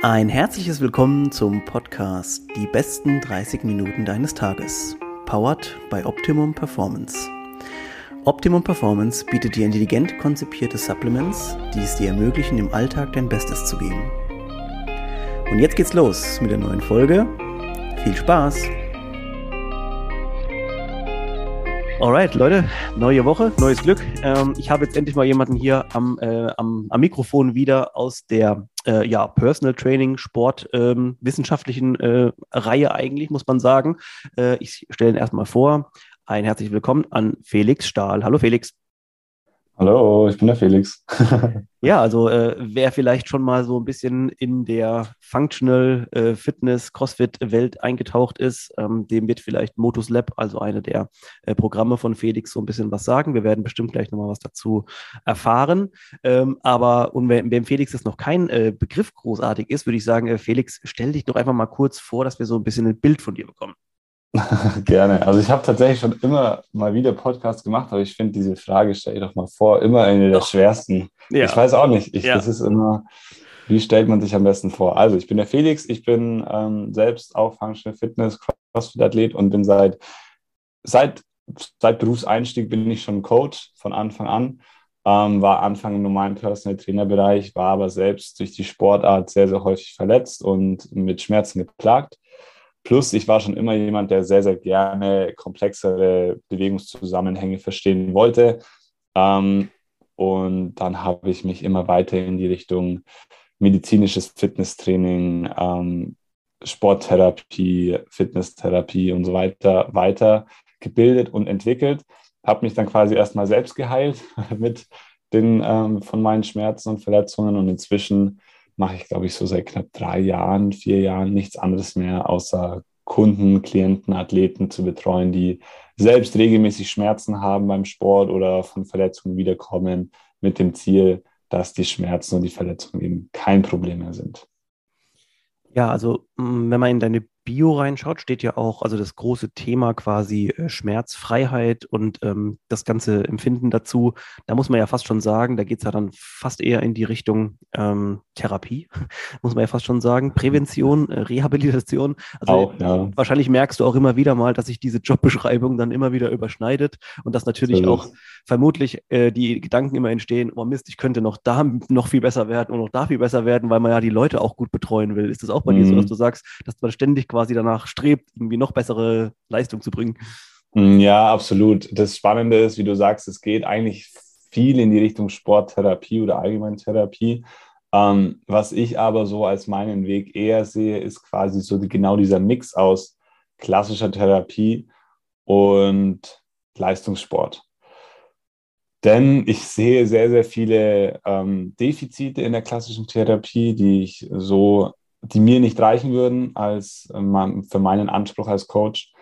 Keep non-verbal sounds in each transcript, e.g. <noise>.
Ein herzliches Willkommen zum Podcast Die besten 30 Minuten deines Tages. Powered by Optimum Performance. Optimum Performance bietet dir intelligent konzipierte Supplements, die es dir ermöglichen, im Alltag dein Bestes zu geben. Und jetzt geht's los mit der neuen Folge. Viel Spaß! Alright, Leute, neue Woche, neues Glück. Ähm, ich habe jetzt endlich mal jemanden hier am, äh, am, am Mikrofon wieder aus der äh, ja, Personal Training, Sport, ähm, wissenschaftlichen äh, Reihe eigentlich, muss man sagen. Äh, ich stelle ihn erstmal vor. Ein herzliches Willkommen an Felix Stahl. Hallo Felix. Hallo, ich bin der Felix. <laughs> ja, also äh, wer vielleicht schon mal so ein bisschen in der Functional äh, Fitness, CrossFit-Welt eingetaucht ist, ähm, dem wird vielleicht Motus Lab, also eine der äh, Programme von Felix, so ein bisschen was sagen. Wir werden bestimmt gleich nochmal was dazu erfahren. Ähm, aber und wenn, wenn Felix jetzt noch kein äh, Begriff großartig ist, würde ich sagen, äh, Felix, stell dich doch einfach mal kurz vor, dass wir so ein bisschen ein Bild von dir bekommen. <laughs> Gerne. Also ich habe tatsächlich schon immer mal wieder Podcasts gemacht, aber ich finde diese Frage, stell dir doch mal vor, immer eine der schwersten. Ja. Ich weiß auch nicht. Ich, ja. Das ist immer, wie stellt man sich am besten vor? Also ich bin der Felix, ich bin ähm, selbst auch Functional Fitness, CrossFit-Athlet und bin seit, seit, seit Berufseinstieg bin ich schon Coach von Anfang an. Ähm, war Anfang im normalen Personal Trainer-Bereich, war aber selbst durch die Sportart sehr, sehr häufig verletzt und mit Schmerzen geplagt Plus, ich war schon immer jemand, der sehr, sehr gerne komplexere Bewegungszusammenhänge verstehen wollte. Ähm, und dann habe ich mich immer weiter in die Richtung medizinisches Fitnesstraining, ähm, Sporttherapie, Fitnesstherapie und so weiter weitergebildet und entwickelt. Habe mich dann quasi erstmal selbst geheilt <laughs> mit den ähm, von meinen Schmerzen und Verletzungen und inzwischen mache ich, glaube ich, so seit knapp drei Jahren, vier Jahren nichts anderes mehr, außer Kunden, Klienten, Athleten zu betreuen, die selbst regelmäßig Schmerzen haben beim Sport oder von Verletzungen wiederkommen, mit dem Ziel, dass die Schmerzen und die Verletzungen eben kein Problem mehr sind. Ja, also mm, wenn man in deine Bio reinschaut, steht ja auch, also das große Thema quasi äh, Schmerzfreiheit und ähm, das ganze Empfinden dazu. Da muss man ja fast schon sagen, da geht es ja dann fast eher in die Richtung ähm, Therapie, <laughs> muss man ja fast schon sagen. Prävention, äh, Rehabilitation. Also auch, ja. wahrscheinlich merkst du auch immer wieder mal, dass sich diese Jobbeschreibung dann immer wieder überschneidet und dass natürlich so auch vermutlich äh, die Gedanken immer entstehen, oh Mist, ich könnte noch da <laughs> noch viel besser werden und noch da viel besser werden, weil man ja die Leute auch gut betreuen will. Ist das auch bei mhm. dir so, dass du sagst, dass man ständig quasi quasi danach strebt, irgendwie noch bessere Leistung zu bringen. Mm, ja, absolut. Das Spannende ist, wie du sagst, es geht eigentlich viel in die Richtung Sporttherapie oder Allgemeintherapie. Ähm, was ich aber so als meinen Weg eher sehe, ist quasi so die, genau dieser Mix aus klassischer Therapie und Leistungssport. Denn ich sehe sehr, sehr viele ähm, Defizite in der klassischen Therapie, die ich so die mir nicht reichen würden als ähm, für meinen Anspruch als Coach.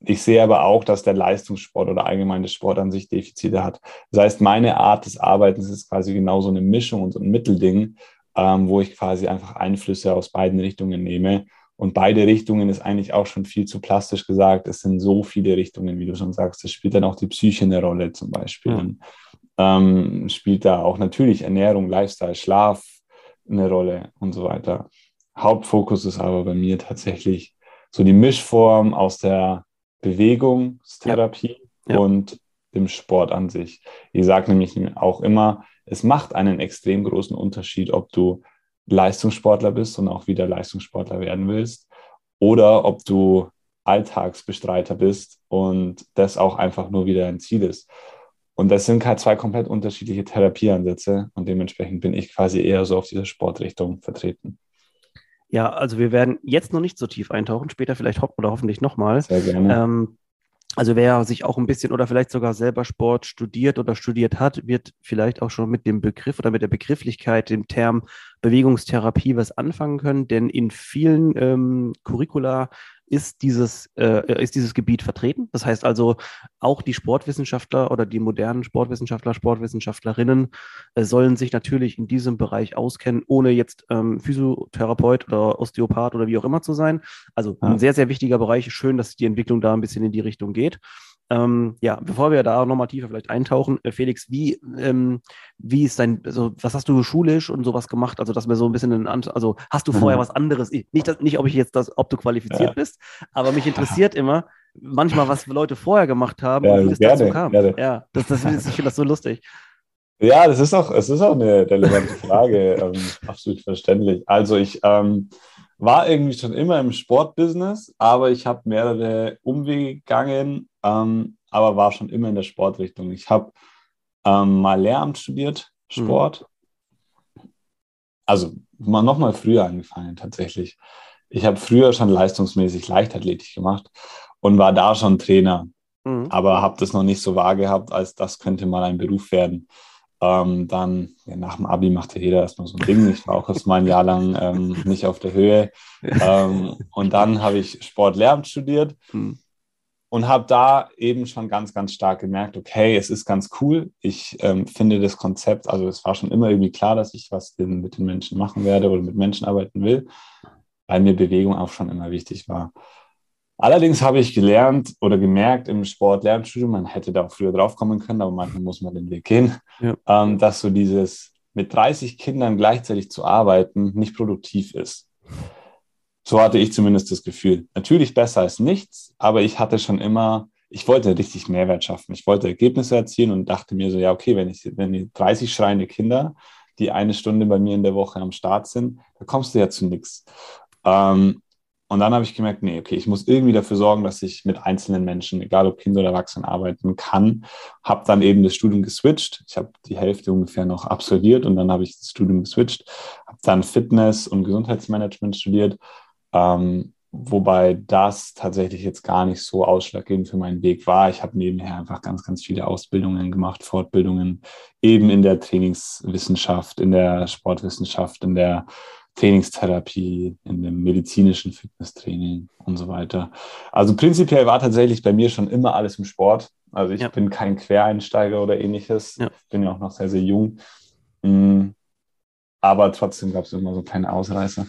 Ich sehe aber auch, dass der Leistungssport oder allgemein der Sport an sich Defizite hat. Das heißt, meine Art des Arbeitens ist quasi genau so eine Mischung und so ein Mittelding, ähm, wo ich quasi einfach Einflüsse aus beiden Richtungen nehme. Und beide Richtungen ist eigentlich auch schon viel zu plastisch gesagt. Es sind so viele Richtungen, wie du schon sagst. Es spielt dann auch die Psyche eine Rolle zum Beispiel. Ja. Ähm, spielt da auch natürlich Ernährung, Lifestyle, Schlaf eine Rolle und so weiter. Hauptfokus ist aber bei mir tatsächlich so die Mischform aus der Bewegungstherapie ja. Ja. und dem Sport an sich. Ich sage nämlich auch immer, es macht einen extrem großen Unterschied, ob du Leistungssportler bist und auch wieder Leistungssportler werden willst oder ob du Alltagsbestreiter bist und das auch einfach nur wieder ein Ziel ist. Und das sind halt zwei komplett unterschiedliche Therapieansätze und dementsprechend bin ich quasi eher so auf dieser Sportrichtung vertreten. Ja, also wir werden jetzt noch nicht so tief eintauchen, später vielleicht ho oder hoffentlich nochmal. Sehr gerne. Ähm, also wer sich auch ein bisschen oder vielleicht sogar selber Sport studiert oder studiert hat, wird vielleicht auch schon mit dem Begriff oder mit der Begrifflichkeit, dem Term Bewegungstherapie was anfangen können, denn in vielen ähm, Curricula ist dieses, äh, ist dieses Gebiet vertreten. Das heißt also, auch die Sportwissenschaftler oder die modernen Sportwissenschaftler, Sportwissenschaftlerinnen äh, sollen sich natürlich in diesem Bereich auskennen, ohne jetzt ähm, Physiotherapeut oder Osteopath oder wie auch immer zu sein. Also ein sehr, sehr wichtiger Bereich. Schön, dass die Entwicklung da ein bisschen in die Richtung geht. Ähm, ja, bevor wir da nochmal tiefer vielleicht eintauchen, äh, Felix, wie, ähm, wie ist dein, also was hast du schulisch und sowas gemacht? Also, dass wir so ein bisschen, in, also hast du vorher mhm. was anderes? Nicht, dass, nicht, ob ich jetzt das, ob du qualifiziert ja. bist, aber mich interessiert immer manchmal, was Leute vorher gemacht haben ja, und wie gerne, dazu kam. Gerne. Ja, das, das, ich finde das so lustig. Ja, das ist auch, es ist auch eine relevante Frage, ähm, absolut verständlich. Also ich ähm, war irgendwie schon immer im Sportbusiness, aber ich habe mehrere Umwege gegangen, ähm, aber war schon immer in der Sportrichtung. Ich habe ähm, mal Lehramt studiert, Sport. Mhm. Also mal noch mal früher angefangen tatsächlich. Ich habe früher schon leistungsmäßig Leichtathletik gemacht und war da schon Trainer, mhm. aber habe das noch nicht so wahr gehabt, als das könnte mal ein Beruf werden. Ähm, dann ja, nach dem Abi machte jeder erstmal so ein Ding. Ich war auch erst mal ein Jahr lang ähm, nicht auf der Höhe. Ähm, und dann habe ich Sportlehramt studiert hm. und habe da eben schon ganz, ganz stark gemerkt, okay, es ist ganz cool. Ich ähm, finde das Konzept, also es war schon immer irgendwie klar, dass ich was mit den Menschen machen werde oder mit Menschen arbeiten will, weil mir Bewegung auch schon immer wichtig war. Allerdings habe ich gelernt oder gemerkt im Sport-Lernstudium, man hätte da auch früher drauf kommen können, aber manchmal muss man den Weg gehen, ja. ähm, dass so dieses mit 30 Kindern gleichzeitig zu arbeiten nicht produktiv ist. So hatte ich zumindest das Gefühl. Natürlich besser als nichts, aber ich hatte schon immer, ich wollte richtig Mehrwert schaffen. Ich wollte Ergebnisse erzielen und dachte mir so, ja, okay, wenn ich, wenn die 30 schreiende Kinder, die eine Stunde bei mir in der Woche am Start sind, da kommst du ja zu nichts. Ähm, und dann habe ich gemerkt, nee, okay, ich muss irgendwie dafür sorgen, dass ich mit einzelnen Menschen, egal ob Kinder oder Erwachsene, arbeiten kann. Habe dann eben das Studium geswitcht. Ich habe die Hälfte ungefähr noch absolviert und dann habe ich das Studium geswitcht. Habe dann Fitness und Gesundheitsmanagement studiert, ähm, wobei das tatsächlich jetzt gar nicht so ausschlaggebend für meinen Weg war. Ich habe nebenher einfach ganz, ganz viele Ausbildungen gemacht, Fortbildungen, eben in der Trainingswissenschaft, in der Sportwissenschaft, in der Trainingstherapie, in dem medizinischen Fitnesstraining und so weiter. Also prinzipiell war tatsächlich bei mir schon immer alles im Sport. Also ich ja. bin kein Quereinsteiger oder ähnliches. Ja. Bin ja auch noch sehr, sehr jung. Mm. Aber trotzdem gab es immer so kleine Ausreißer.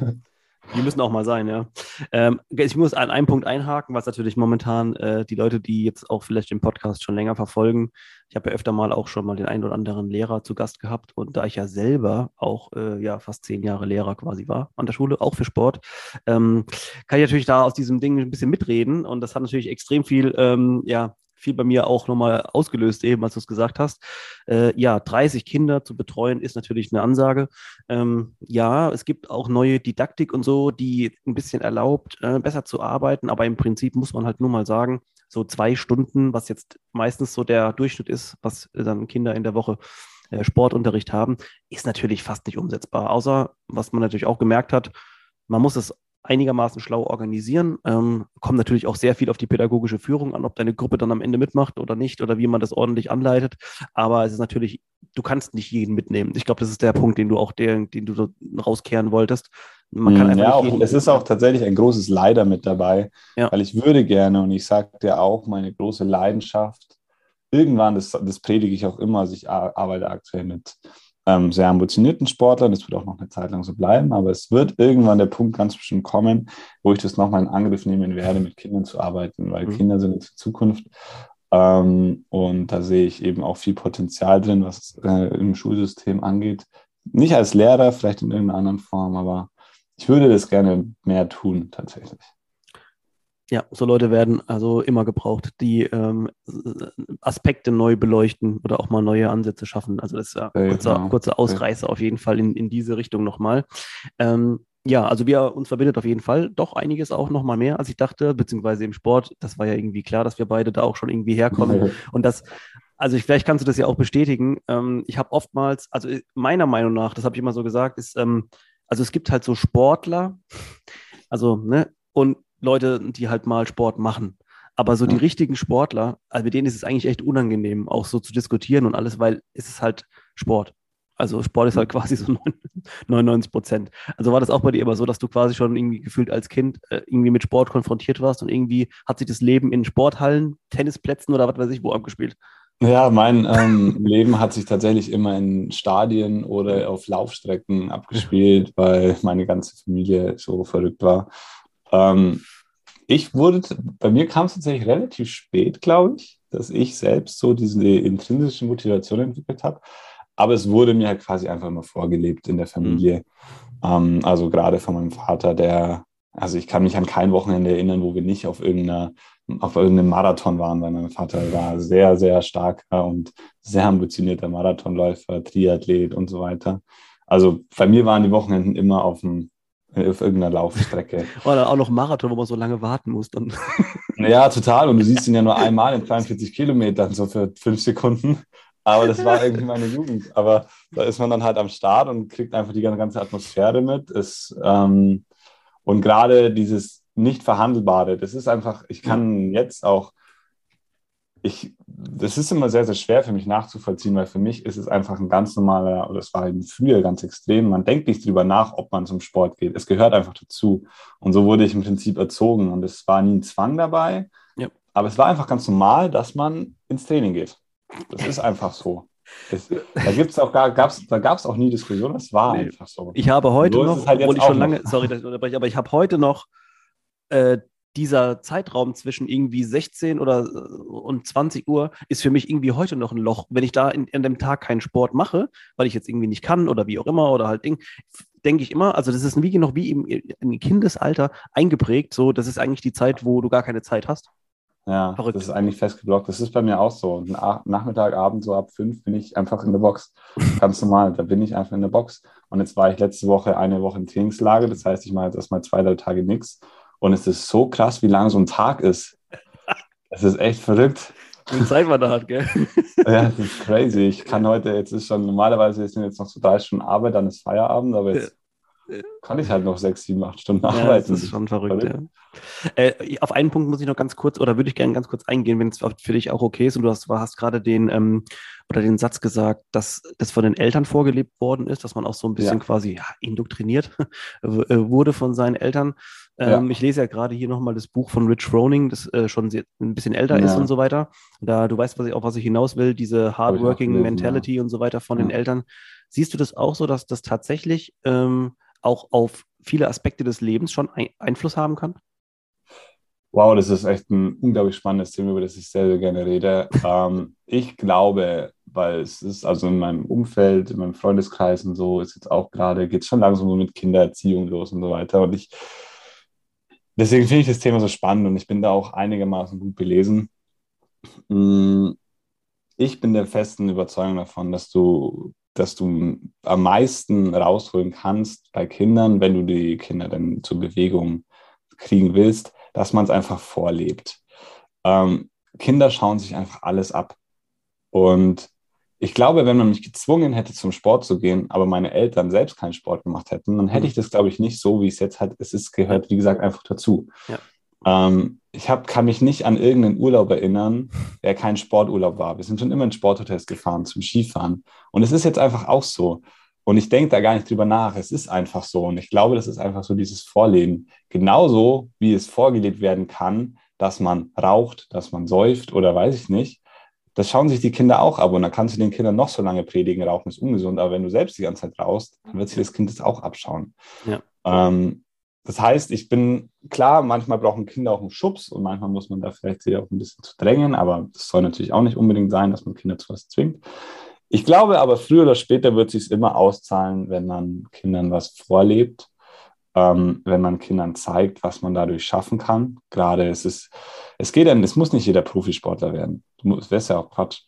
<laughs> Die müssen auch mal sein, ja. Ähm, ich muss an einem Punkt einhaken, was natürlich momentan äh, die Leute, die jetzt auch vielleicht den Podcast schon länger verfolgen, ich habe ja öfter mal auch schon mal den einen oder anderen Lehrer zu Gast gehabt und da ich ja selber auch äh, ja fast zehn Jahre Lehrer quasi war an der Schule, auch für Sport, ähm, kann ich natürlich da aus diesem Ding ein bisschen mitreden und das hat natürlich extrem viel ähm, ja viel bei mir auch nochmal ausgelöst, eben als du es gesagt hast. Äh, ja, 30 Kinder zu betreuen ist natürlich eine Ansage. Ähm, ja, es gibt auch neue Didaktik und so, die ein bisschen erlaubt, äh, besser zu arbeiten, aber im Prinzip muss man halt nur mal sagen, so zwei Stunden, was jetzt meistens so der Durchschnitt ist, was dann Kinder in der Woche äh, Sportunterricht haben, ist natürlich fast nicht umsetzbar. Außer, was man natürlich auch gemerkt hat, man muss es einigermaßen schlau organisieren. Ähm, kommt natürlich auch sehr viel auf die pädagogische Führung an, ob deine Gruppe dann am Ende mitmacht oder nicht oder wie man das ordentlich anleitet. Aber es ist natürlich, du kannst nicht jeden mitnehmen. Ich glaube, das ist der Punkt, den du auch, der, den du rauskehren wolltest. Man kann hm, ja, auch, es ist auch tatsächlich ein großes Leider mit dabei, ja. weil ich würde gerne und ich sage dir auch meine große Leidenschaft. Irgendwann, das, das predige ich auch immer, also ich arbeite aktuell mit ähm, sehr ambitionierten Sportlern. Das wird auch noch eine Zeit lang so bleiben, aber es wird irgendwann der Punkt ganz bestimmt kommen, wo ich das nochmal in Angriff nehmen werde, mit Kindern zu arbeiten, weil mhm. Kinder sind jetzt die Zukunft. Ähm, und da sehe ich eben auch viel Potenzial drin, was äh, im Schulsystem angeht. Nicht als Lehrer, vielleicht in irgendeiner anderen Form, aber ich würde das gerne mehr tun, tatsächlich. Ja, so Leute werden also immer gebraucht, die ähm, Aspekte neu beleuchten oder auch mal neue Ansätze schaffen. Also das ist ja ein kurzer, genau. kurzer Ausreißer auf jeden Fall in, in diese Richtung nochmal. Ähm, ja, also wir uns verbindet auf jeden Fall doch einiges auch nochmal mehr, als ich dachte, beziehungsweise im Sport. Das war ja irgendwie klar, dass wir beide da auch schon irgendwie herkommen. Mhm. Und das, also ich, vielleicht kannst du das ja auch bestätigen. Ähm, ich habe oftmals, also meiner Meinung nach, das habe ich immer so gesagt, ist, ähm, also es gibt halt so Sportler, also, ne, und Leute, die halt mal Sport machen. Aber so die richtigen Sportler, also mit denen ist es eigentlich echt unangenehm, auch so zu diskutieren und alles, weil es ist halt Sport. Also Sport ist halt quasi so 99 <laughs> Prozent. Also war das auch bei dir immer so, dass du quasi schon irgendwie gefühlt als Kind äh, irgendwie mit Sport konfrontiert warst und irgendwie hat sich das Leben in Sporthallen, Tennisplätzen oder was weiß ich wo abgespielt? Ja, mein ähm, <laughs> Leben hat sich tatsächlich immer in Stadien oder auf Laufstrecken abgespielt, weil meine ganze Familie so verrückt war. Ähm, ich wurde, bei mir kam es tatsächlich relativ spät, glaube ich, dass ich selbst so diese intrinsische Motivation entwickelt habe. Aber es wurde mir halt quasi einfach immer vorgelebt in der Familie. Mhm. Ähm, also gerade von meinem Vater, der, also ich kann mich an kein Wochenende erinnern, wo wir nicht auf irgendeiner auf irgendeinem Marathon waren, weil mein Vater war sehr, sehr starker und sehr ambitionierter Marathonläufer, Triathlet und so weiter. Also bei mir waren die Wochenenden immer auf, dem, auf irgendeiner Laufstrecke. <laughs> Oder auch noch Marathon, wo man so lange warten muss. Dann. <laughs> Ja, total. Und du siehst ihn ja nur einmal in 42 Kilometern, so für fünf Sekunden. Aber das war irgendwie meine Jugend. Aber da ist man dann halt am Start und kriegt einfach die ganze Atmosphäre mit. Es, ähm, und gerade dieses nicht verhandelbare. Das ist einfach, ich kann jetzt auch, ich, das ist immer sehr, sehr schwer für mich nachzuvollziehen, weil für mich ist es einfach ein ganz normaler, oder es war eben früher ganz extrem, man denkt nicht drüber nach, ob man zum Sport geht. Es gehört einfach dazu. Und so wurde ich im Prinzip erzogen und es war nie ein Zwang dabei. Ja. Aber es war einfach ganz normal, dass man ins Training geht. Das ist einfach so. Das, da gibt's auch gar, gab's, da gab es auch nie Diskussion, das war nee. einfach so. Ich habe heute so noch, halt obwohl ich schon lange, sorry, dass ich unterbreche, aber ich habe heute noch äh, dieser Zeitraum zwischen irgendwie 16 oder äh, und 20 Uhr ist für mich irgendwie heute noch ein Loch. Wenn ich da in, in dem Tag keinen Sport mache, weil ich jetzt irgendwie nicht kann oder wie auch immer oder halt Ding, denke ich immer, also das ist wie noch wie im, im Kindesalter eingeprägt, so das ist eigentlich die Zeit, wo du gar keine Zeit hast. Ja, Verrückt. das ist eigentlich festgeblockt. Das ist bei mir auch so. Nachmittag, Abend, so ab fünf bin ich einfach in der Box. <laughs> Ganz normal, da bin ich einfach in der Box. Und jetzt war ich letzte Woche eine Woche im Trainingslager. Das heißt, ich mache jetzt erstmal zwei, drei Tage nichts. Und es ist so krass, wie lang so ein Tag ist. Es ist echt verrückt. Wie viel Zeit man da hat, gell? ja, das ist crazy. Ich kann heute, jetzt ist schon, normalerweise sind jetzt noch so drei Stunden Arbeit, dann ist Feierabend, aber jetzt kann ich halt noch sechs, sieben, acht Stunden ja, arbeiten. Das ist schon verrückt, verrückt. ja. Äh, auf einen Punkt muss ich noch ganz kurz, oder würde ich gerne ganz kurz eingehen, wenn es für dich auch okay ist. Und du hast, hast gerade den, ähm, oder den Satz gesagt, dass das von den Eltern vorgelebt worden ist, dass man auch so ein bisschen ja. quasi ja, indoktriniert <laughs> äh, wurde von seinen Eltern. Ähm, ja. Ich lese ja gerade hier nochmal das Buch von Rich Froning, das äh, schon sehr, ein bisschen älter ist und so weiter. Da, du weißt, was ich, auf was ich hinaus will, diese Hardworking Mentality und so weiter von den Eltern. Siehst du das auch so, dass das tatsächlich ähm, auch auf viele Aspekte des Lebens schon ein Einfluss haben kann? Wow, das ist echt ein unglaublich spannendes Thema, über das ich sehr, sehr gerne rede. <laughs> ähm, ich glaube, weil es ist also in meinem Umfeld, in meinem Freundeskreis und so, ist jetzt auch gerade, geht es schon langsam so mit Kindererziehung los und so weiter. Und ich, deswegen finde ich das Thema so spannend und ich bin da auch einigermaßen gut belesen. Mm, ich bin der festen Überzeugung davon, dass du dass du am meisten rausholen kannst bei Kindern, wenn du die Kinder dann zur Bewegung kriegen willst, dass man es einfach vorlebt. Ähm, Kinder schauen sich einfach alles ab. Und ich glaube, wenn man mich gezwungen hätte, zum Sport zu gehen, aber meine Eltern selbst keinen Sport gemacht hätten, dann hätte mhm. ich das, glaube ich, nicht so, wie es jetzt hat. Es ist, gehört, wie gesagt, einfach dazu. Ja. Ähm, ich hab, kann mich nicht an irgendeinen Urlaub erinnern, der kein Sporturlaub war. Wir sind schon immer in Sporthotels gefahren zum Skifahren. Und es ist jetzt einfach auch so. Und ich denke da gar nicht drüber nach. Es ist einfach so. Und ich glaube, das ist einfach so dieses Vorleben. Genauso wie es vorgelebt werden kann, dass man raucht, dass man säuft oder weiß ich nicht. Das schauen sich die Kinder auch ab. Und dann kannst du den Kindern noch so lange predigen, Rauchen ist ungesund. Aber wenn du selbst die ganze Zeit rauchst, dann wird sich das Kind das auch abschauen. Ja. Ähm, das heißt, ich bin klar, manchmal brauchen Kinder auch einen Schubs und manchmal muss man da vielleicht sie auch ein bisschen zu drängen, aber das soll natürlich auch nicht unbedingt sein, dass man Kinder zu was zwingt. Ich glaube aber, früher oder später wird es sich immer auszahlen, wenn man Kindern was vorlebt, ähm, wenn man Kindern zeigt, was man dadurch schaffen kann. Gerade es ist, es geht dann, es muss nicht jeder Profisportler werden. Das wäre ja auch Quatsch.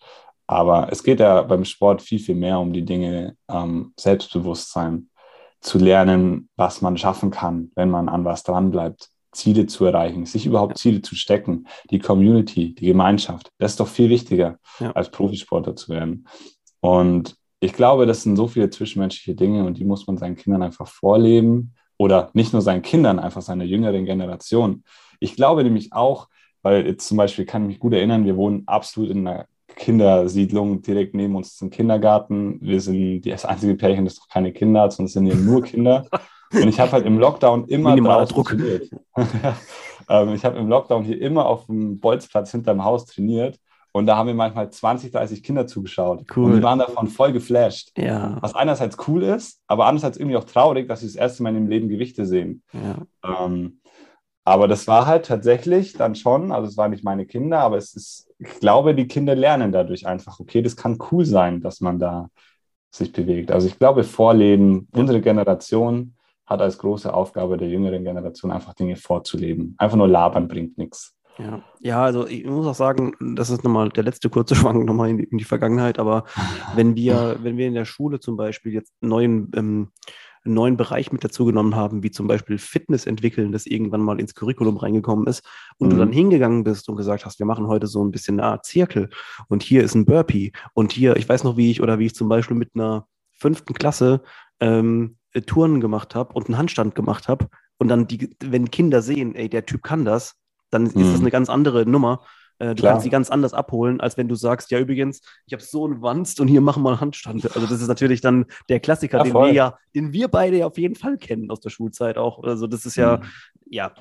Aber es geht ja beim Sport viel, viel mehr um die Dinge ähm, Selbstbewusstsein, zu lernen, was man schaffen kann, wenn man an was dranbleibt, Ziele zu erreichen, sich überhaupt Ziele zu stecken, die Community, die Gemeinschaft. Das ist doch viel wichtiger, ja. als Profisportler zu werden. Und ich glaube, das sind so viele zwischenmenschliche Dinge und die muss man seinen Kindern einfach vorleben oder nicht nur seinen Kindern, einfach seiner jüngeren Generation. Ich glaube nämlich auch, weil jetzt zum Beispiel kann ich mich gut erinnern, wir wohnen absolut in einer Kindersiedlung direkt neben uns ist ein Kindergarten. Wir sind das einzige Pärchen, das noch keine Kinder hat, es sind hier nur Kinder. Und ich habe halt im Lockdown immer Minimaler Druck. <laughs> ähm, ich habe im Lockdown hier immer auf dem Bolzplatz hinterm Haus trainiert. Und da haben wir manchmal 20, 30 Kinder zugeschaut. Cool. Und die waren davon voll geflasht. Ja. Was einerseits cool ist, aber andererseits irgendwie auch traurig, dass sie das erste Mal in ihrem Leben Gewichte sehen. Ja. Ähm, Aber das war halt tatsächlich dann schon, also es waren nicht meine Kinder, aber es ist, ich glaube, die Kinder lernen dadurch einfach, okay, das kann cool sein, dass man da sich bewegt. Also ich glaube, Vorleben, unsere Generation hat als große Aufgabe der jüngeren Generation einfach Dinge vorzuleben. Einfach nur labern bringt nichts. Ja. ja, also ich muss auch sagen, das ist nochmal der letzte kurze <laughs> Schwank nochmal in die, in die Vergangenheit, aber <laughs> wenn wir, wenn wir in der Schule zum Beispiel jetzt neuen ähm, einen neuen Bereich mit dazu genommen haben, wie zum Beispiel Fitness entwickeln, das irgendwann mal ins Curriculum reingekommen ist und mhm. du dann hingegangen bist und gesagt hast, wir machen heute so ein bisschen eine Art Zirkel und hier ist ein Burpee und hier, ich weiß noch, wie ich oder wie ich zum Beispiel mit einer fünften Klasse ähm, Touren gemacht habe und einen Handstand gemacht habe und dann die, wenn Kinder sehen, ey, der Typ kann das, dann ist das mhm. eine ganz andere Nummer, äh, du Klar. kannst sie ganz anders abholen, als wenn du sagst, ja übrigens, ich habe so einen Wanst und hier machen wir einen Handstand. Also das ist natürlich dann der Klassiker, ja, den wir ja, den wir beide ja auf jeden Fall kennen aus der Schulzeit auch. Also das ist ja, mhm. ja,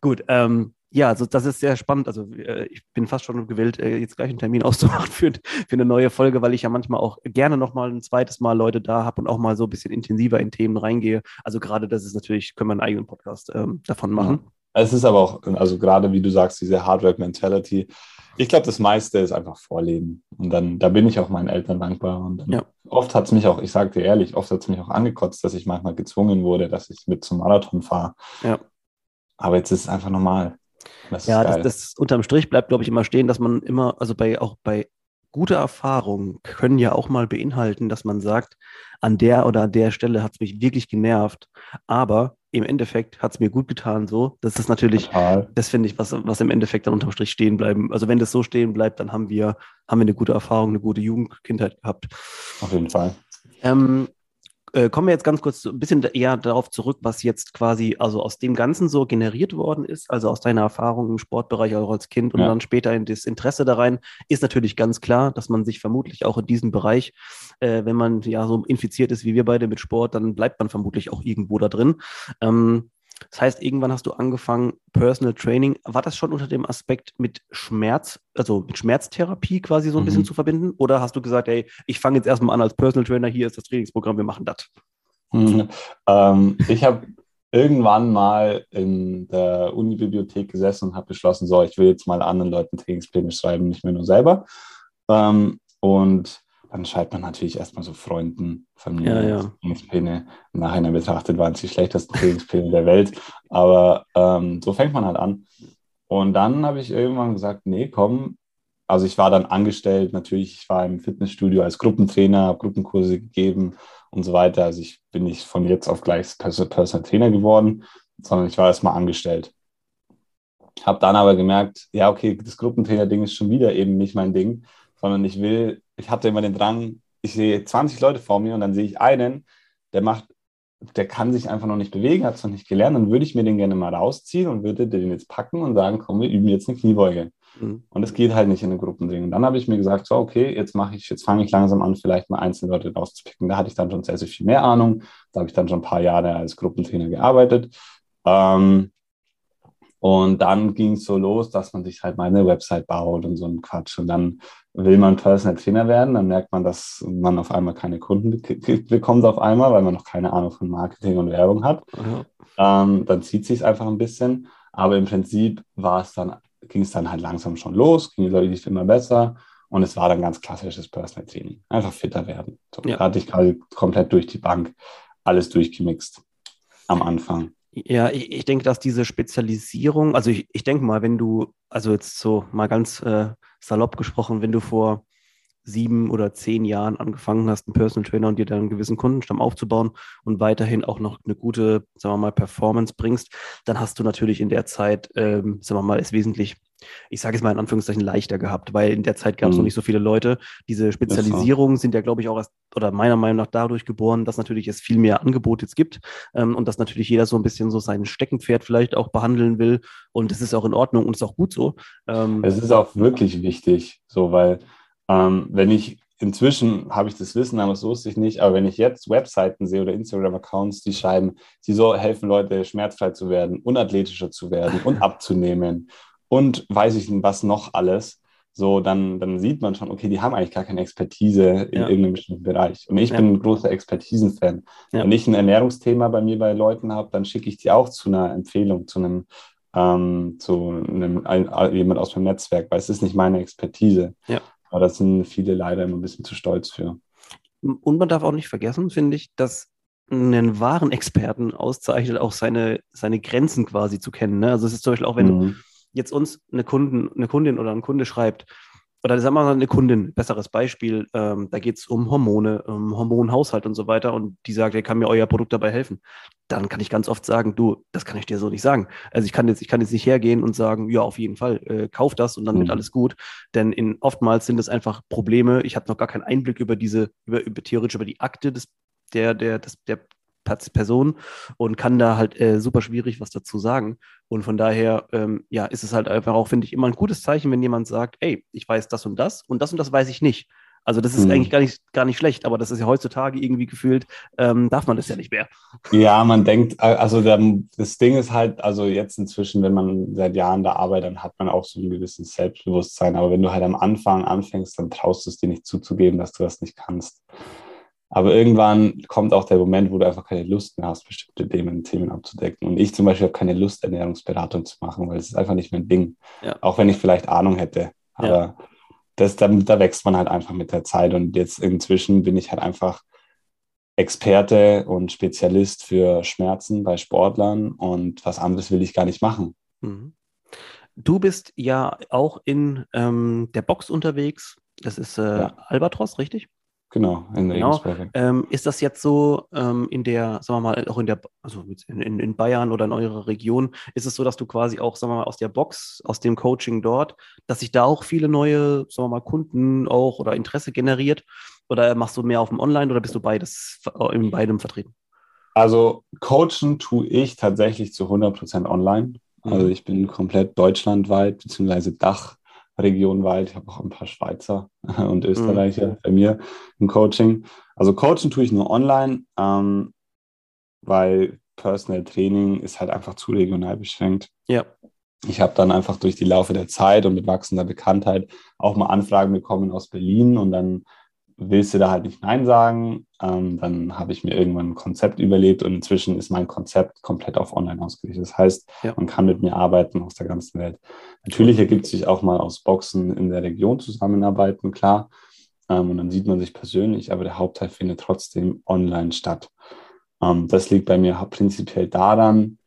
gut. Ähm, ja, also das ist sehr spannend. Also äh, ich bin fast schon gewillt, äh, jetzt gleich einen Termin <laughs> auszumachen für, für eine neue Folge, weil ich ja manchmal auch gerne nochmal ein zweites Mal Leute da habe und auch mal so ein bisschen intensiver in Themen reingehe. Also gerade das ist natürlich, können wir einen eigenen Podcast ähm, davon machen. Es ist aber auch, also gerade wie du sagst, diese Hardwork-Mentality. Ich glaube, das meiste ist einfach Vorleben. Und dann, da bin ich auch meinen Eltern dankbar. Und ja. oft hat es mich auch, ich sage dir ehrlich, oft hat es mich auch angekotzt, dass ich manchmal gezwungen wurde, dass ich mit zum Marathon fahre. Ja. Aber jetzt ist es einfach normal. Das ja, das, das unterm Strich bleibt, glaube ich, immer stehen, dass man immer, also bei auch bei gute Erfahrungen können ja auch mal beinhalten, dass man sagt, an der oder an der Stelle hat es mich wirklich genervt, aber im Endeffekt hat es mir gut getan so. Das ist natürlich, Total. das finde ich, was, was im Endeffekt dann unterm Strich stehen bleiben. Also wenn das so stehen bleibt, dann haben wir, haben wir eine gute Erfahrung, eine gute Jugendkindheit gehabt. Auf jeden Fall. Ähm, äh, kommen wir jetzt ganz kurz ein bisschen eher darauf zurück, was jetzt quasi also aus dem Ganzen so generiert worden ist, also aus deiner Erfahrung im Sportbereich auch als Kind und ja. dann später in das Interesse da rein, ist natürlich ganz klar, dass man sich vermutlich auch in diesem Bereich, äh, wenn man ja so infiziert ist wie wir beide mit Sport, dann bleibt man vermutlich auch irgendwo da drin. Ähm, das heißt, irgendwann hast du angefangen, Personal Training. War das schon unter dem Aspekt mit Schmerz, also mit Schmerztherapie quasi so ein mhm. bisschen zu verbinden? Oder hast du gesagt, hey, ich fange jetzt erstmal an als Personal Trainer, hier ist das Trainingsprogramm, wir machen das? Mhm. Ähm, ich habe irgendwann mal in der Unibibliothek gesessen und habe beschlossen, so, ich will jetzt mal anderen Leuten Trainingspläne schreiben, nicht mehr nur selber. Ähm, und dann schreibt man natürlich erstmal so Freunden, Familie, ja, ja. Trainingspläne. Im Nachhinein betrachtet waren es die schlechtesten Trainingspläne der Welt. Aber ähm, so fängt man halt an. Und dann habe ich irgendwann gesagt, nee, komm. Also ich war dann angestellt, natürlich, ich war im Fitnessstudio als Gruppentrainer, habe Gruppenkurse gegeben und so weiter. Also ich bin nicht von jetzt auf gleich Personal Trainer geworden, sondern ich war erstmal angestellt. Habe dann aber gemerkt, ja, okay, das Gruppentrainer-Ding ist schon wieder eben nicht mein Ding, sondern ich will ich hatte immer den Drang, ich sehe 20 Leute vor mir und dann sehe ich einen, der macht, der kann sich einfach noch nicht bewegen, hat es noch nicht gelernt, dann würde ich mir den gerne mal rausziehen und würde den jetzt packen und sagen, komm, wir üben jetzt eine Kniebeuge. Mhm. Und es geht halt nicht in den Gruppending. Und dann habe ich mir gesagt, so, okay, jetzt mache ich, jetzt fange ich langsam an, vielleicht mal einzelne Leute rauszupicken. Da hatte ich dann schon sehr, sehr viel mehr Ahnung. Da habe ich dann schon ein paar Jahre als Gruppentrainer gearbeitet. Ähm, und dann ging es so los, dass man sich halt mal eine Website baut und so ein Quatsch. Und dann will man Personal Trainer werden, dann merkt man, dass man auf einmal keine Kunden bekommt auf einmal, weil man noch keine Ahnung von Marketing und Werbung hat. Mhm. Ähm, dann zieht sich einfach ein bisschen. Aber im Prinzip war es dann, ging es dann halt langsam schon los, ging die Leute nicht immer besser. Und es war dann ganz klassisches Personal Training. Einfach fitter werden. So, ja. Da hatte ich gerade komplett durch die Bank alles durchgemixt am Anfang. Ja, ich, ich denke, dass diese Spezialisierung, also ich, ich denke mal, wenn du, also jetzt so mal ganz äh, salopp gesprochen, wenn du vor sieben oder zehn Jahren angefangen hast, einen Personal Trainer und dir dann einen gewissen Kundenstamm aufzubauen und weiterhin auch noch eine gute, sagen wir mal, Performance bringst, dann hast du natürlich in der Zeit, ähm, sagen wir mal, es wesentlich ich sage es mal in Anführungszeichen, leichter gehabt, weil in der Zeit gab es mhm. noch nicht so viele Leute. Diese Spezialisierungen sind ja, glaube ich, auch erst, oder meiner Meinung nach dadurch geboren, dass natürlich es viel mehr Angebot jetzt gibt ähm, und dass natürlich jeder so ein bisschen so sein Steckenpferd vielleicht auch behandeln will. Und es ist auch in Ordnung und ist auch gut so. Ähm, es ist auch wirklich wichtig, so, weil ähm, wenn ich inzwischen habe ich das Wissen, aber das wusste ich nicht. Aber wenn ich jetzt Webseiten sehe oder Instagram-Accounts, die schreiben, sie so helfen Leute, schmerzfrei zu werden, unathletischer zu werden und <laughs> abzunehmen und weiß ich was noch alles, so dann, dann sieht man schon, okay, die haben eigentlich gar keine Expertise in ja. irgendeinem bestimmten Bereich. Und ich ja. bin ein großer Expertisenfan. Ja. Wenn ich ein Ernährungsthema bei mir bei Leuten habe, dann schicke ich die auch zu einer Empfehlung, zu einem ähm, zu einem, ein, jemand aus meinem Netzwerk, weil es ist nicht meine Expertise. Ja. Aber da sind viele leider immer ein bisschen zu stolz für. Und man darf auch nicht vergessen, finde ich, dass einen wahren Experten auszeichnet, auch seine, seine Grenzen quasi zu kennen. Ne? Also es ist zum Beispiel auch, wenn mhm. Jetzt uns eine, Kunden, eine Kundin oder ein Kunde schreibt, oder sagen wir mal eine Kundin, besseres Beispiel, ähm, da geht es um Hormone, um Hormonhaushalt und so weiter und die sagt, er kann mir euer Produkt dabei helfen. Dann kann ich ganz oft sagen, du, das kann ich dir so nicht sagen. Also ich kann jetzt, ich kann jetzt nicht hergehen und sagen, ja, auf jeden Fall, äh, kauf das und dann mhm. wird alles gut. Denn in oftmals sind es einfach Probleme. Ich habe noch gar keinen Einblick über diese, über, über theoretisch über die Akte des, der, der, des, der Person und kann da halt äh, super schwierig was dazu sagen. Und von daher, ähm, ja, ist es halt einfach auch, finde ich, immer ein gutes Zeichen, wenn jemand sagt, ey, ich weiß das und das und das und das weiß ich nicht. Also das ist mhm. eigentlich gar nicht, gar nicht schlecht, aber das ist ja heutzutage irgendwie gefühlt, ähm, darf man das ja nicht mehr. Ja, man denkt, also der, das Ding ist halt, also jetzt inzwischen, wenn man seit Jahren da arbeitet, dann hat man auch so ein gewisses Selbstbewusstsein. Aber wenn du halt am Anfang anfängst, dann traust du es dir nicht zuzugeben, dass du das nicht kannst. Aber irgendwann kommt auch der Moment, wo du einfach keine Lust mehr hast, bestimmte Themen, Themen abzudecken. Und ich zum Beispiel habe keine Lust, Ernährungsberatung zu machen, weil es ist einfach nicht mein Ding. Ja. Auch wenn ich vielleicht Ahnung hätte. Aber ja. das, da, da wächst man halt einfach mit der Zeit. Und jetzt inzwischen bin ich halt einfach Experte und Spezialist für Schmerzen bei Sportlern und was anderes will ich gar nicht machen. Mhm. Du bist ja auch in ähm, der Box unterwegs. Das ist äh, ja. Albatros, richtig? Genau, in der genau. Ähm, ist das jetzt so ähm, in der, sagen wir mal, auch in der, also in, in, Bayern oder in eurer Region, ist es so, dass du quasi auch, sagen wir mal, aus der Box, aus dem Coaching dort, dass sich da auch viele neue, sagen wir mal, Kunden auch oder Interesse generiert? Oder machst du mehr auf dem Online oder bist du beides in beidem vertreten? Also coachen tue ich tatsächlich zu 100% online. Also mhm. ich bin komplett deutschlandweit beziehungsweise Dach Region weit. Ich habe auch ein paar Schweizer <laughs> und Österreicher mhm. bei mir im Coaching. Also coachen tue ich nur online, ähm, weil Personal Training ist halt einfach zu regional beschränkt. Ja. Ich habe dann einfach durch die Laufe der Zeit und mit wachsender Bekanntheit auch mal Anfragen bekommen aus Berlin und dann willst du da halt nicht Nein sagen. Ähm, dann habe ich mir irgendwann ein Konzept überlebt und inzwischen ist mein Konzept komplett auf Online ausgerichtet. Das heißt, ja. man kann mit mir arbeiten aus der ganzen Welt. Natürlich ergibt sich auch mal aus Boxen in der Region zusammenarbeiten, klar. Ähm, und dann sieht man sich persönlich, aber der Hauptteil findet trotzdem online statt. Ähm, das liegt bei mir prinzipiell daran,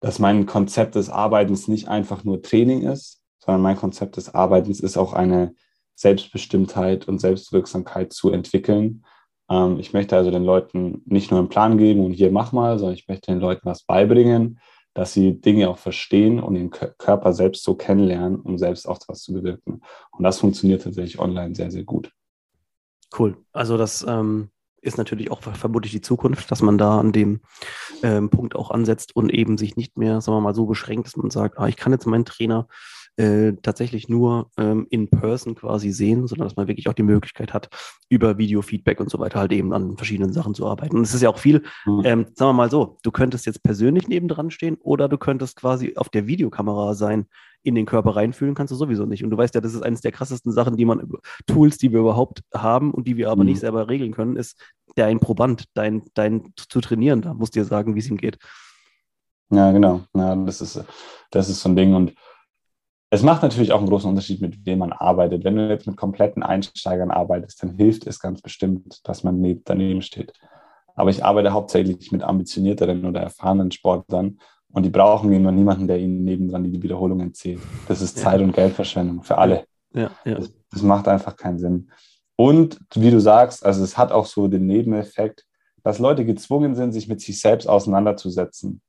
dass mein Konzept des Arbeitens nicht einfach nur Training ist, sondern mein Konzept des Arbeitens ist auch eine Selbstbestimmtheit und Selbstwirksamkeit zu entwickeln. Ähm, ich möchte also den Leuten nicht nur einen Plan geben und hier mach mal, sondern ich möchte den Leuten was beibringen, dass sie Dinge auch verstehen und den Körper selbst so kennenlernen, um selbst auch was zu bewirken. Und das funktioniert tatsächlich online sehr, sehr gut. Cool. Also das ähm, ist natürlich auch vermutlich die Zukunft, dass man da an dem ähm, Punkt auch ansetzt und eben sich nicht mehr, sagen wir mal, so beschränkt, dass man sagt, ah, ich kann jetzt meinen Trainer äh, tatsächlich nur ähm, in person quasi sehen, sondern dass man wirklich auch die Möglichkeit hat, über Video-Feedback und so weiter halt eben an verschiedenen Sachen zu arbeiten. Und es ist ja auch viel, mhm. ähm, sagen wir mal so, du könntest jetzt persönlich nebendran stehen oder du könntest quasi auf der Videokamera sein, in den Körper reinfühlen kannst du sowieso nicht. Und du weißt ja, das ist eines der krassesten Sachen, die man, Tools, die wir überhaupt haben und die wir aber mhm. nicht selber regeln können, ist dein Proband, dein, dein zu trainieren. Da musst du dir sagen, wie es ihm geht. Ja, genau. Ja, das ist, das ist so ein Ding. Und es macht natürlich auch einen großen Unterschied, mit wem man arbeitet. Wenn du jetzt mit kompletten Einsteigern arbeitest, dann hilft es ganz bestimmt, dass man neben, daneben steht. Aber ich arbeite hauptsächlich mit ambitionierteren oder erfahrenen Sportlern und die brauchen immer niemanden, der ihnen nebendran die Wiederholungen zählt. Das ist Zeit- und Geldverschwendung für alle. Ja, ja. Das, das macht einfach keinen Sinn. Und wie du sagst, also es hat auch so den Nebeneffekt, dass Leute gezwungen sind, sich mit sich selbst auseinanderzusetzen.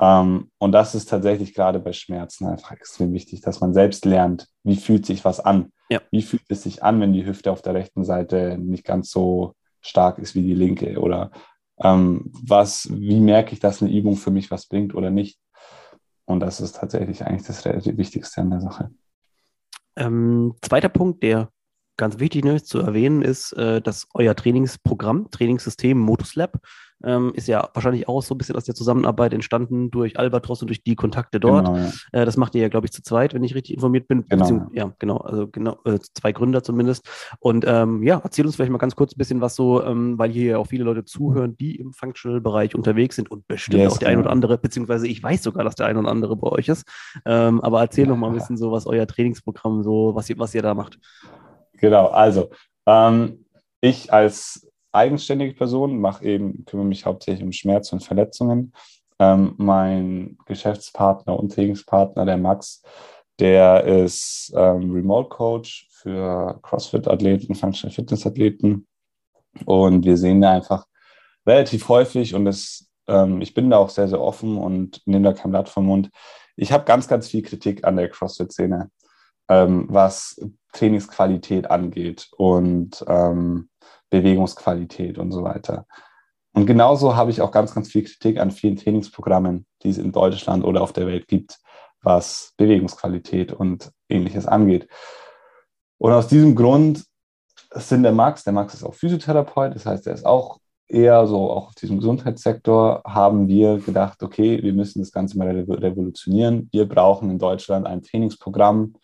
Ähm, und das ist tatsächlich gerade bei Schmerzen einfach extrem wichtig, dass man selbst lernt, wie fühlt sich was an. Ja. Wie fühlt es sich an, wenn die Hüfte auf der rechten Seite nicht ganz so stark ist wie die linke? Oder ähm, was, wie merke ich, dass eine Übung für mich was bringt oder nicht? Und das ist tatsächlich eigentlich das Wichtigste an der Sache. Ähm, zweiter Punkt, der ganz wichtig ist zu erwähnen, ist, äh, dass euer Trainingsprogramm, Trainingssystem Modus Lab ähm, ist ja wahrscheinlich auch so ein bisschen aus der Zusammenarbeit entstanden durch Albatros und durch die Kontakte dort. Genau, ja. äh, das macht ihr ja, glaube ich, zu zweit, wenn ich richtig informiert bin. Genau. Ja, genau, also genau, äh, zwei Gründer zumindest. Und ähm, ja, erzähl uns vielleicht mal ganz kurz ein bisschen was so, ähm, weil hier ja auch viele Leute zuhören, die im Functional-Bereich unterwegs sind und bestimmt yes, auch der ein oder andere, beziehungsweise ich weiß sogar, dass der ein oder andere bei euch ist. Ähm, aber erzähl ja. noch mal ein bisschen so, was euer Trainingsprogramm so, was ihr, was ihr da macht. Genau, also ähm, ich als eigenständige Person, mache eben, kümmere mich hauptsächlich um Schmerz und Verletzungen. Ähm, mein Geschäftspartner und Trainingspartner, der Max, der ist ähm, Remote Coach für CrossFit-Athleten, Functional Fitness-Athleten. Und wir sehen da einfach relativ häufig und das, ähm, ich bin da auch sehr, sehr offen und nehme da kein Blatt vom Mund. Ich habe ganz, ganz viel Kritik an der CrossFit-Szene, ähm, was Trainingsqualität angeht und ähm, Bewegungsqualität und so weiter. Und genauso habe ich auch ganz, ganz viel Kritik an vielen Trainingsprogrammen, die es in Deutschland oder auf der Welt gibt, was Bewegungsqualität und ähnliches angeht. Und aus diesem Grund sind der Max, der Max ist auch Physiotherapeut, das heißt, er ist auch eher so auch auf diesem Gesundheitssektor, haben wir gedacht, okay, wir müssen das Ganze mal revolutionieren. Wir brauchen in Deutschland ein Trainingsprogramm,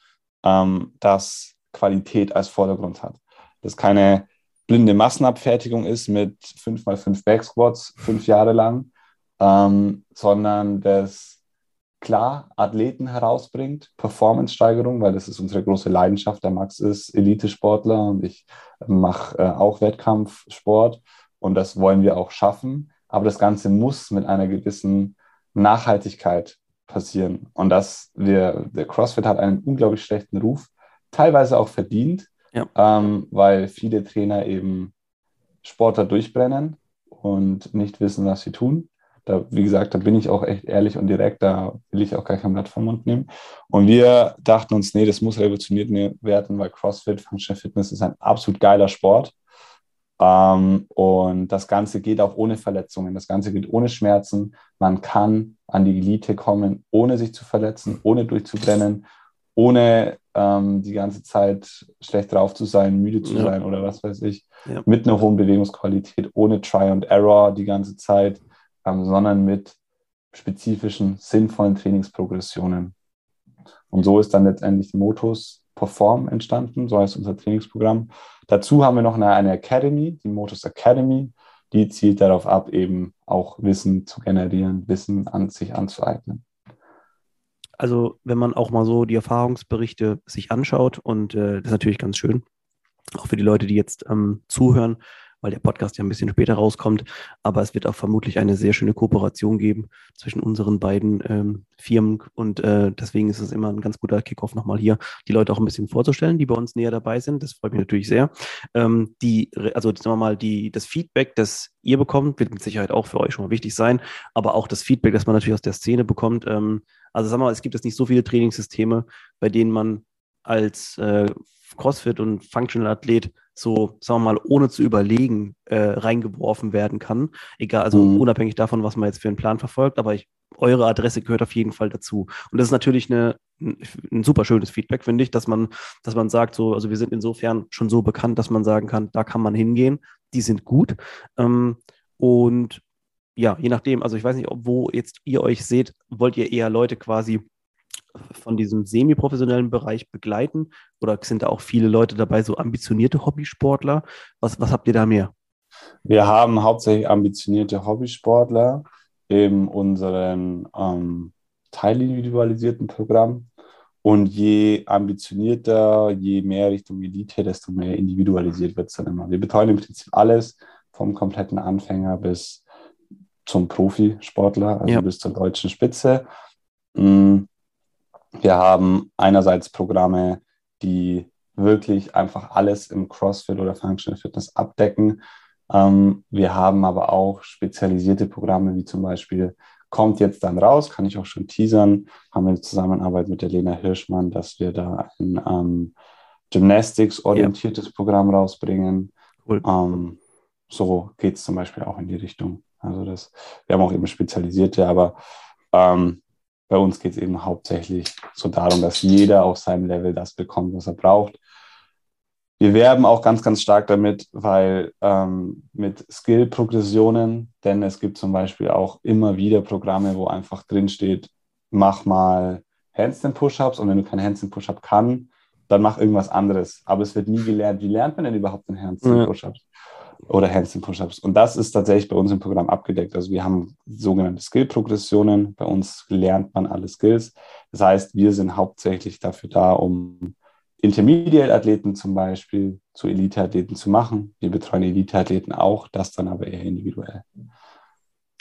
ähm, das Qualität als Vordergrund hat. Das keine blinde Massenabfertigung ist mit 5x5 Backsquats fünf Jahre lang, ähm, sondern das klar Athleten herausbringt, Performance-Steigerung, weil das ist unsere große Leidenschaft. Der Max ist Elite-Sportler und ich mache äh, auch Wettkampfsport und das wollen wir auch schaffen. Aber das Ganze muss mit einer gewissen Nachhaltigkeit passieren. Und das wir, der CrossFit hat einen unglaublich schlechten Ruf, teilweise auch verdient, ja. ähm, weil viele Trainer eben Sportler durchbrennen und nicht wissen, was sie tun. Da, wie gesagt, da bin ich auch echt ehrlich und direkt, da will ich auch gar kein Blatt vom Mund nehmen. Und wir dachten uns, nee, das muss revolutioniert ne, werden, weil CrossFit, Functional Fitness ist ein absolut geiler Sport. Ähm, und das Ganze geht auch ohne Verletzungen, das Ganze geht ohne Schmerzen. Man kann an die Elite kommen, ohne sich zu verletzen, ohne durchzubrennen ohne ähm, die ganze Zeit schlecht drauf zu sein, müde zu ja. sein oder was weiß ich, ja. mit einer hohen Bewegungsqualität, ohne Try and Error die ganze Zeit, ähm, sondern mit spezifischen, sinnvollen Trainingsprogressionen. Und so ist dann letztendlich Motus Perform entstanden, so heißt unser Trainingsprogramm. Dazu haben wir noch eine, eine Academy, die Motus Academy, die zielt darauf ab, eben auch Wissen zu generieren, Wissen an sich anzueignen. Also wenn man auch mal so die Erfahrungsberichte sich anschaut und äh, das ist natürlich ganz schön, auch für die Leute, die jetzt ähm, zuhören, weil der Podcast ja ein bisschen später rauskommt. Aber es wird auch vermutlich eine sehr schöne Kooperation geben zwischen unseren beiden ähm, Firmen. Und äh, deswegen ist es immer ein ganz guter Kickoff nochmal hier, die Leute auch ein bisschen vorzustellen, die bei uns näher dabei sind. Das freut mich natürlich sehr. Ähm, die, also sagen wir mal, die, das Feedback, das ihr bekommt, wird mit Sicherheit auch für euch schon mal wichtig sein. Aber auch das Feedback, das man natürlich aus der Szene bekommt. Also sagen wir mal, es gibt jetzt nicht so viele Trainingssysteme, bei denen man als äh, CrossFit und Functional Athlet so, sagen wir mal, ohne zu überlegen, äh, reingeworfen werden kann. Egal, also mhm. unabhängig davon, was man jetzt für einen Plan verfolgt, aber ich, eure Adresse gehört auf jeden Fall dazu. Und das ist natürlich eine, ein, ein super schönes Feedback, finde ich, dass man, dass man sagt, so, also wir sind insofern schon so bekannt, dass man sagen kann, da kann man hingehen, die sind gut. Ähm, und ja, je nachdem, also ich weiß nicht, wo jetzt ihr euch seht, wollt ihr eher Leute quasi von diesem semi-professionellen Bereich begleiten? Oder sind da auch viele Leute dabei, so ambitionierte Hobbysportler? Was, was habt ihr da mehr? Wir haben hauptsächlich ambitionierte Hobbysportler in unserem ähm, teilindividualisierten Programm. Und je ambitionierter, je mehr Richtung Elite, desto mehr individualisiert wird es dann immer. Wir betreuen im Prinzip alles, vom kompletten Anfänger bis zum Profisportler, also ja. bis zur deutschen Spitze. Mm, wir haben einerseits Programme, die wirklich einfach alles im CrossFit oder Functional Fitness abdecken. Ähm, wir haben aber auch spezialisierte Programme, wie zum Beispiel kommt jetzt dann raus, kann ich auch schon teasern, haben wir eine Zusammenarbeit mit der Lena Hirschmann, dass wir da ein ähm, Gymnastics-orientiertes ja. Programm rausbringen. Cool. Ähm, so geht es zum Beispiel auch in die Richtung. Also das, wir haben auch eben spezialisierte, aber ähm, bei uns geht es eben hauptsächlich so darum, dass jeder auf seinem Level das bekommt, was er braucht. Wir werben auch ganz, ganz stark damit, weil ähm, mit Skill-Progressionen, denn es gibt zum Beispiel auch immer wieder Programme, wo einfach drin steht, mach mal Handstand-Push-Ups und wenn du kein Handstand-Push-Up kann, dann mach irgendwas anderes. Aber es wird nie gelernt, wie lernt man denn überhaupt den Handstand-Push-Ups? Oder Handstand Push-Ups. Und das ist tatsächlich bei uns im Programm abgedeckt. Also wir haben sogenannte Skill-Progressionen. Bei uns lernt man alle Skills. Das heißt, wir sind hauptsächlich dafür da, um Intermediate-Athleten zum Beispiel zu Elite-Athleten zu machen. Wir betreuen Elite-Athleten auch, das dann aber eher individuell.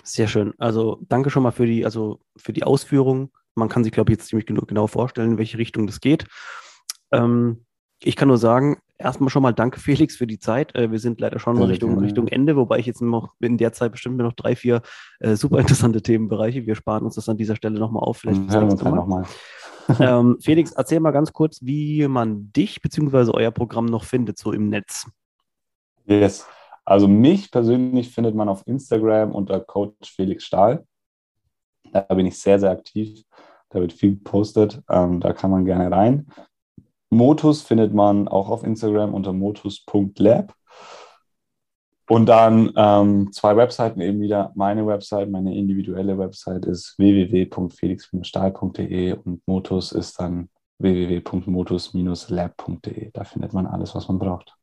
Sehr schön. Also danke schon mal für die, also für die Ausführung. Man kann sich, glaube ich, jetzt ziemlich genau vorstellen, in welche Richtung das geht. Ähm, ich kann nur sagen, erstmal schon mal danke, <laughs> Felix, für die Zeit. Äh, wir sind leider schon ja, Richtung, Richtung Ende, wobei ich jetzt noch in der Zeit bestimmt noch drei, vier äh, super interessante Themenbereiche. Wir sparen uns das an dieser Stelle nochmal auf. Vielleicht wir uns halt nochmal. <laughs> <laughs> ähm, Felix, erzähl mal ganz kurz, wie man dich bzw. euer Programm noch findet, so im Netz. Yes. Also mich persönlich findet man auf Instagram unter Coach Felix Stahl. Da bin ich sehr, sehr aktiv. Da wird viel gepostet. Ähm, da kann man gerne rein. Motus findet man auch auf Instagram unter motus.lab. Und dann ähm, zwei Webseiten eben wieder. Meine Website, meine individuelle Website ist www.felix-stahl.de und Motus ist dann www.motus-lab.de. Da findet man alles, was man braucht.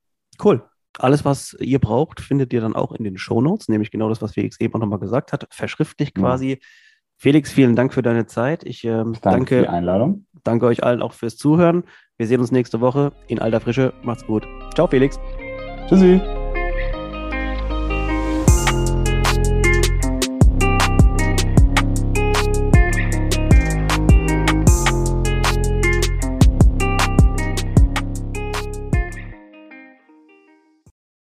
Cool. Alles, was ihr braucht, findet ihr dann auch in den Shownotes, nämlich genau das, was Felix eben nochmal gesagt hat, verschriftlich quasi. Ja. Felix, vielen Dank für deine Zeit. Ich ähm, danke, danke, für die Einladung. Danke euch allen auch fürs Zuhören. Wir sehen uns nächste Woche in alter Frische. Macht's gut. Ciao, Felix. Tschüssi.